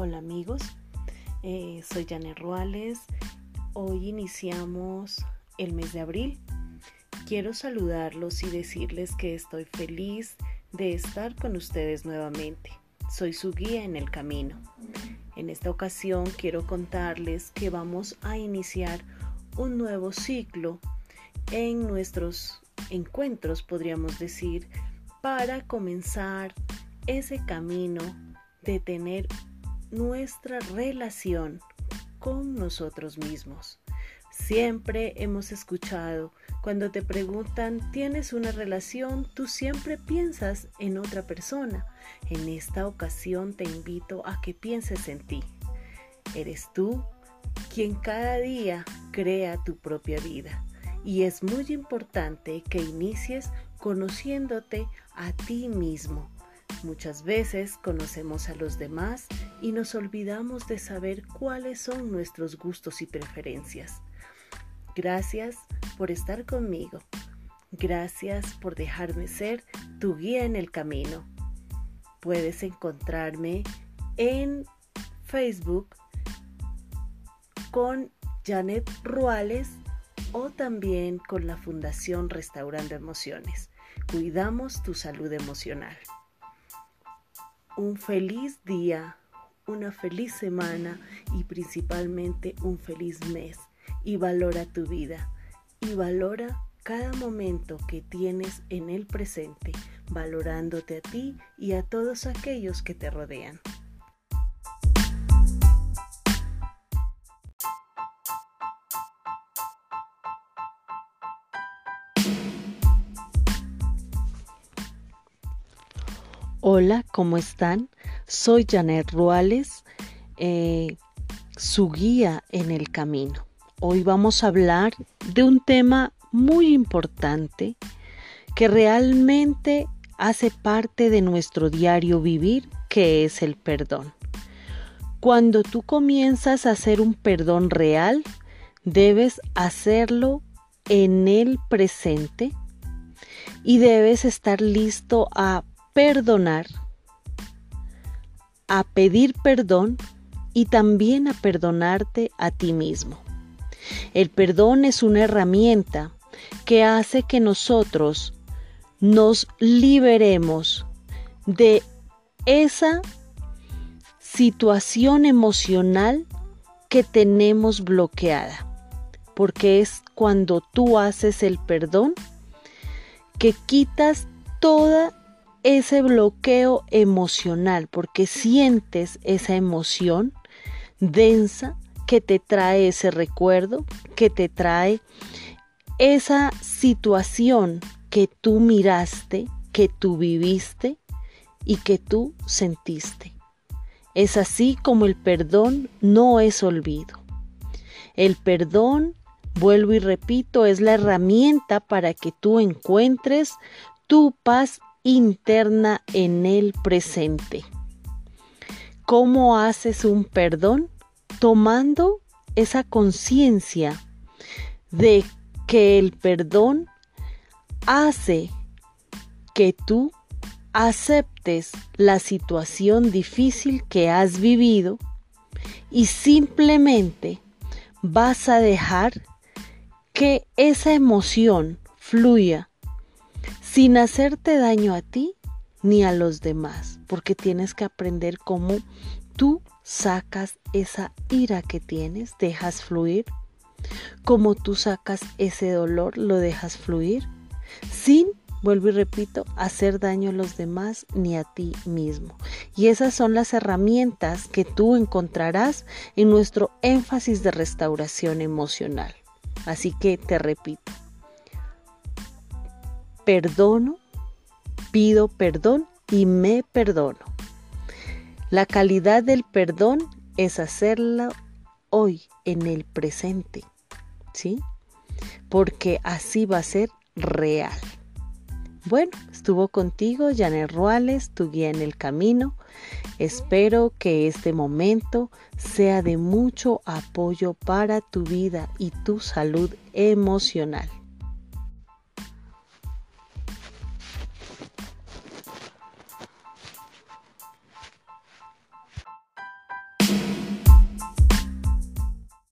Hola amigos, eh, soy Janet Ruales. Hoy iniciamos el mes de abril. Quiero saludarlos y decirles que estoy feliz de estar con ustedes nuevamente. Soy su guía en el camino. En esta ocasión quiero contarles que vamos a iniciar un nuevo ciclo en nuestros encuentros, podríamos decir, para comenzar ese camino de tener nuestra relación con nosotros mismos. Siempre hemos escuchado, cuando te preguntan, ¿tienes una relación? Tú siempre piensas en otra persona. En esta ocasión te invito a que pienses en ti. Eres tú quien cada día crea tu propia vida. Y es muy importante que inicies conociéndote a ti mismo Muchas veces conocemos a los demás y nos olvidamos de saber cuáles son nuestros gustos y preferencias. Gracias por estar conmigo. Gracias por dejarme ser tu guía en el camino. Puedes encontrarme en Facebook con Janet Ruales o también con la Fundación Restaurando Emociones. Cuidamos tu salud emocional un feliz día, una feliz semana y principalmente un feliz mes. Y valora tu vida y valora cada momento que tienes en el presente, valorándote a ti y a todos aquellos que te rodean. Hola, ¿cómo están? Soy Janet Ruales, eh, su guía en el camino. Hoy vamos a hablar de un tema muy importante que realmente hace parte de nuestro diario vivir, que es el perdón. Cuando tú comienzas a hacer un perdón real, debes hacerlo en el presente y debes estar listo a perdonar, a pedir perdón y también a perdonarte a ti mismo. El perdón es una herramienta que hace que nosotros nos liberemos de esa situación emocional que tenemos bloqueada. Porque es cuando tú haces el perdón que quitas toda ese bloqueo emocional, porque sientes esa emoción densa que te trae ese recuerdo, que te trae esa situación que tú miraste, que tú viviste y que tú sentiste. Es así como el perdón no es olvido. El perdón, vuelvo y repito, es la herramienta para que tú encuentres tu paz interna en el presente. ¿Cómo haces un perdón? Tomando esa conciencia de que el perdón hace que tú aceptes la situación difícil que has vivido y simplemente vas a dejar que esa emoción fluya sin hacerte daño a ti ni a los demás, porque tienes que aprender cómo tú sacas esa ira que tienes, dejas fluir, cómo tú sacas ese dolor, lo dejas fluir, sin, vuelvo y repito, hacer daño a los demás ni a ti mismo. Y esas son las herramientas que tú encontrarás en nuestro énfasis de restauración emocional. Así que te repito, perdono, pido perdón y me perdono. La calidad del perdón es hacerlo hoy, en el presente, ¿sí? Porque así va a ser real. Bueno, estuvo contigo Janet Ruales, tu guía en el camino. Espero que este momento sea de mucho apoyo para tu vida y tu salud emocional.